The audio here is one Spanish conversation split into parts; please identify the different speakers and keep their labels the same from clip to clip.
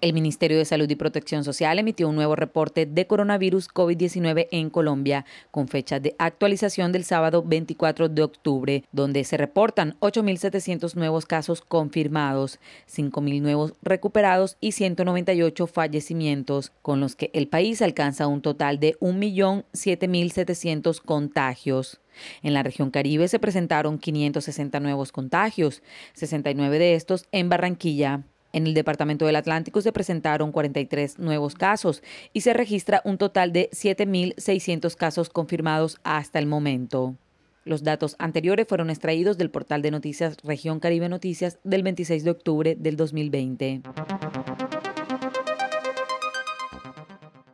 Speaker 1: El Ministerio de Salud y Protección Social emitió un nuevo reporte de coronavirus COVID-19 en Colombia, con fecha de actualización del sábado 24 de octubre, donde se reportan 8.700 nuevos casos confirmados, 5.000 nuevos recuperados y 198 fallecimientos, con los que el país alcanza un total de 1.007.700 contagios. En la región Caribe se presentaron 560 nuevos contagios, 69 de estos en Barranquilla. En el Departamento del Atlántico se presentaron 43 nuevos casos y se registra un total de 7.600 casos confirmados hasta el momento. Los datos anteriores fueron extraídos del portal de noticias Región Caribe Noticias del 26 de octubre del 2020.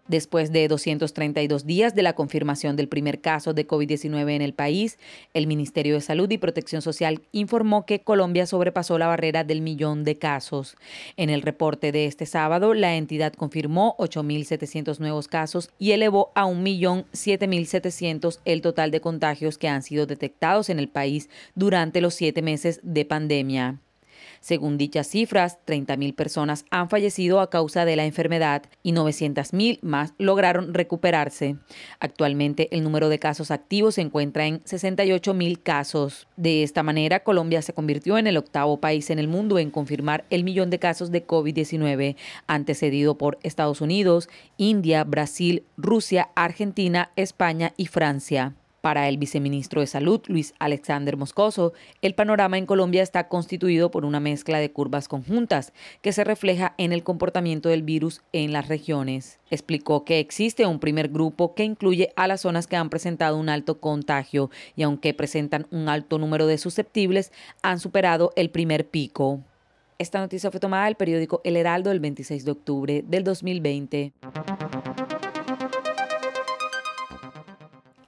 Speaker 1: Después de 232 días de la confirmación del primer caso de COVID-19 en el país, el Ministerio de Salud y Protección Social informó que Colombia sobrepasó la barrera del millón de casos. En el reporte de este sábado, la entidad confirmó 8.700 nuevos casos y elevó a 1.007.700 el total de contagios que han sido detectados en el país durante los siete meses de pandemia. Según dichas cifras, 30.000 personas han fallecido a causa de la enfermedad y 900.000 más lograron recuperarse. Actualmente el número de casos activos se encuentra en 68.000 casos. De esta manera, Colombia se convirtió en el octavo país en el mundo en confirmar el millón de casos de COVID-19, antecedido por Estados Unidos, India, Brasil, Rusia, Argentina, España y Francia. Para el viceministro de Salud, Luis Alexander Moscoso, el panorama en Colombia está constituido por una mezcla de curvas conjuntas que se refleja en el comportamiento del virus en las regiones. Explicó que existe un primer grupo que incluye a las zonas que han presentado un alto contagio y aunque presentan un alto número de susceptibles, han superado el primer pico. Esta noticia fue tomada del periódico El Heraldo el 26 de octubre del 2020.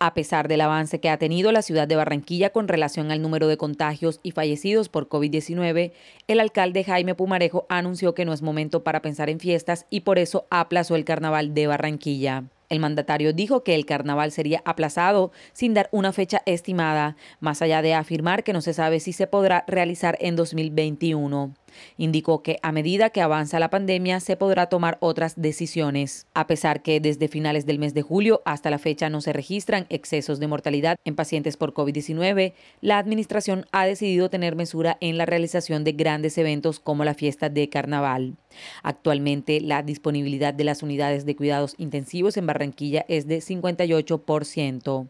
Speaker 1: A pesar del avance que ha tenido la ciudad de Barranquilla con relación al número de contagios y fallecidos por COVID-19, el alcalde Jaime Pumarejo anunció que no es momento para pensar en fiestas y por eso aplazó el carnaval de Barranquilla. El mandatario dijo que el carnaval sería aplazado sin dar una fecha estimada, más allá de afirmar que no se sabe si se podrá realizar en 2021. Indicó que a medida que avanza la pandemia se podrá tomar otras decisiones. A pesar que desde finales del mes de julio hasta la fecha no se registran excesos de mortalidad en pacientes por COVID-19, la administración ha decidido tener mesura en la realización de grandes eventos como la fiesta de carnaval. Actualmente la disponibilidad de las unidades de cuidados intensivos en Barranquilla es de 58%.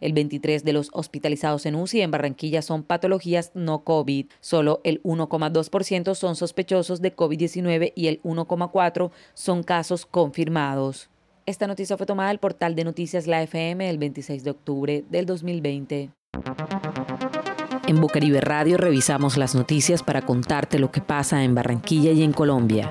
Speaker 1: El 23 de los hospitalizados en UCI en Barranquilla son patologías no COVID. Solo el 1,2% son sospechosos de COVID-19 y el 1,4% son casos confirmados. Esta noticia fue tomada del portal de noticias La FM el 26 de octubre del 2020. En Bucaribe Radio revisamos las noticias para contarte lo que pasa en Barranquilla y en Colombia.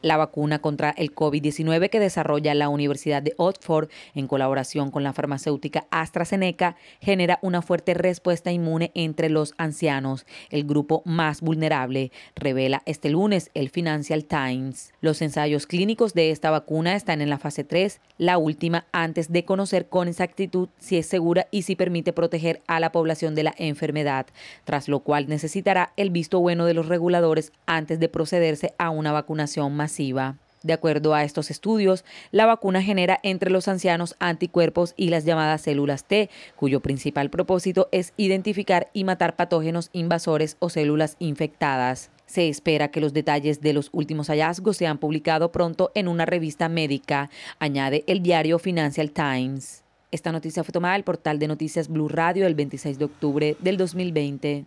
Speaker 1: La vacuna contra el COVID-19 que desarrolla la Universidad de Oxford en colaboración con la farmacéutica AstraZeneca genera una fuerte respuesta inmune entre los ancianos, el grupo más vulnerable, revela este lunes el Financial Times. Los ensayos clínicos de esta vacuna están en la fase 3, la última antes de conocer con exactitud si es segura y si permite proteger a la población de la enfermedad, tras lo cual necesitará el visto bueno de los reguladores antes de procederse a una vacunación más de acuerdo a estos estudios, la vacuna genera entre los ancianos anticuerpos y las llamadas células T, cuyo principal propósito es identificar y matar patógenos invasores o células infectadas. Se espera que los detalles de los últimos hallazgos sean publicados pronto en una revista médica, añade el diario Financial Times. Esta noticia fue tomada del portal de noticias Blue Radio el 26 de octubre del 2020.